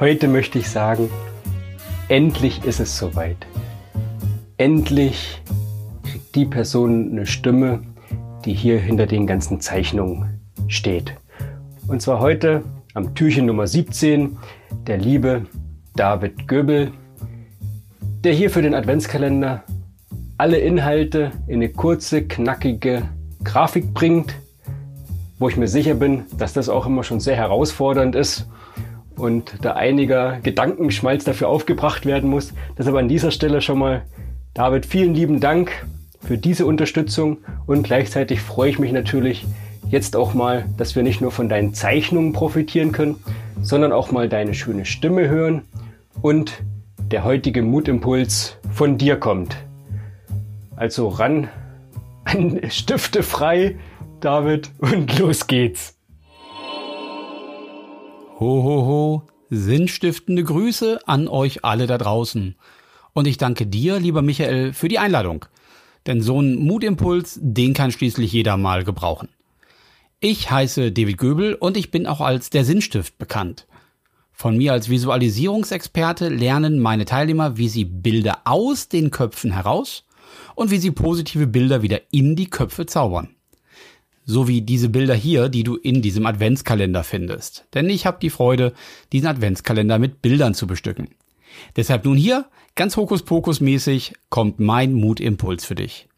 Heute möchte ich sagen, endlich ist es soweit. Endlich kriegt die Person eine Stimme, die hier hinter den ganzen Zeichnungen steht. Und zwar heute am Türchen Nummer 17 der liebe David Göbel, der hier für den Adventskalender alle Inhalte in eine kurze, knackige Grafik bringt, wo ich mir sicher bin, dass das auch immer schon sehr herausfordernd ist und da einiger Gedankenschmalz dafür aufgebracht werden muss. Deshalb an dieser Stelle schon mal, David, vielen lieben Dank für diese Unterstützung und gleichzeitig freue ich mich natürlich jetzt auch mal, dass wir nicht nur von deinen Zeichnungen profitieren können, sondern auch mal deine schöne Stimme hören und der heutige Mutimpuls von dir kommt. Also ran an Stifte frei, David, und los geht's. Ho, ho, ho, sinnstiftende Grüße an euch alle da draußen. Und ich danke dir, lieber Michael, für die Einladung. Denn so ein Mutimpuls, den kann schließlich jeder mal gebrauchen. Ich heiße David Göbel und ich bin auch als der Sinnstift bekannt. Von mir als Visualisierungsexperte lernen meine Teilnehmer, wie sie Bilder aus den Köpfen heraus und wie sie positive Bilder wieder in die Köpfe zaubern so wie diese Bilder hier, die du in diesem Adventskalender findest. Denn ich habe die Freude, diesen Adventskalender mit Bildern zu bestücken. Deshalb nun hier, ganz Hokuspokus-mäßig, kommt mein Mutimpuls für dich.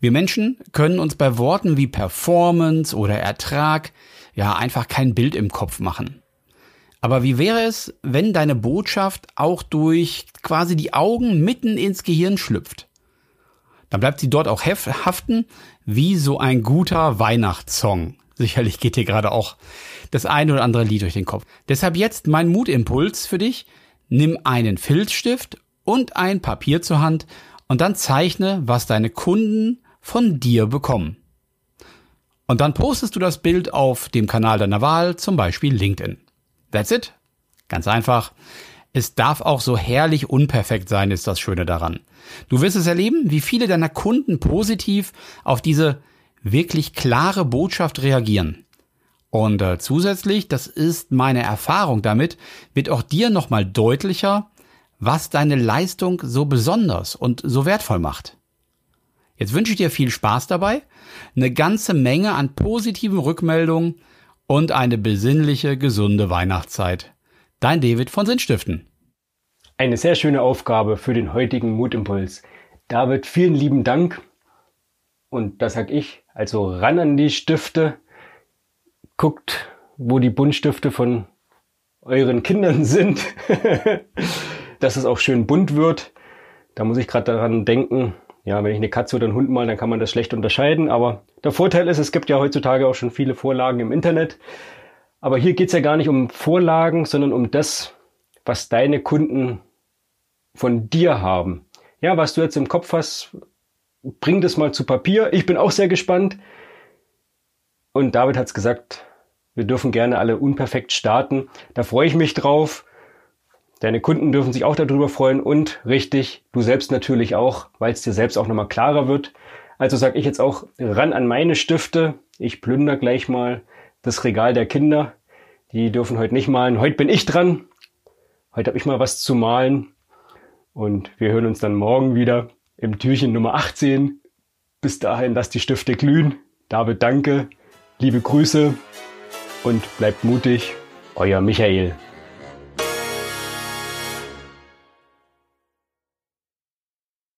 Wir Menschen können uns bei Worten wie Performance oder Ertrag ja einfach kein Bild im Kopf machen. Aber wie wäre es, wenn deine Botschaft auch durch quasi die Augen mitten ins Gehirn schlüpft? Dann bleibt sie dort auch haften, wie so ein guter Weihnachtssong. Sicherlich geht dir gerade auch das eine oder andere Lied durch den Kopf. Deshalb jetzt mein Mutimpuls für dich. Nimm einen Filzstift und ein Papier zur Hand und dann zeichne, was deine Kunden von dir bekommen. Und dann postest du das Bild auf dem Kanal deiner Wahl, zum Beispiel LinkedIn. That's it. Ganz einfach. Es darf auch so herrlich unperfekt sein, ist das Schöne daran. Du wirst es erleben, wie viele deiner Kunden positiv auf diese wirklich klare Botschaft reagieren. Und äh, zusätzlich, das ist meine Erfahrung damit, wird auch dir nochmal deutlicher, was deine Leistung so besonders und so wertvoll macht. Jetzt wünsche ich dir viel Spaß dabei, eine ganze Menge an positiven Rückmeldungen und eine besinnliche, gesunde Weihnachtszeit. Dein David von Sinnstiften. Eine sehr schöne Aufgabe für den heutigen Mutimpuls. David, vielen lieben Dank. Und das sag ich, also ran an die Stifte. Guckt, wo die Buntstifte von euren Kindern sind. Dass es auch schön bunt wird. Da muss ich gerade daran denken, ja, wenn ich eine Katze oder einen Hund mal, dann kann man das schlecht unterscheiden. Aber der Vorteil ist, es gibt ja heutzutage auch schon viele Vorlagen im Internet. Aber hier geht's ja gar nicht um Vorlagen, sondern um das, was deine Kunden von dir haben. Ja, was du jetzt im Kopf hast, bring das mal zu Papier. Ich bin auch sehr gespannt. Und David hat's gesagt, wir dürfen gerne alle unperfekt starten. Da freue ich mich drauf. Deine Kunden dürfen sich auch darüber freuen und richtig, du selbst natürlich auch, weil es dir selbst auch nochmal klarer wird. Also sage ich jetzt auch ran an meine Stifte. Ich plünder gleich mal das Regal der Kinder. Die dürfen heute nicht malen. Heute bin ich dran. Heute habe ich mal was zu malen. Und wir hören uns dann morgen wieder im Türchen Nummer 18. Bis dahin, lasst die Stifte glühen. David, danke. Liebe Grüße und bleibt mutig. Euer Michael.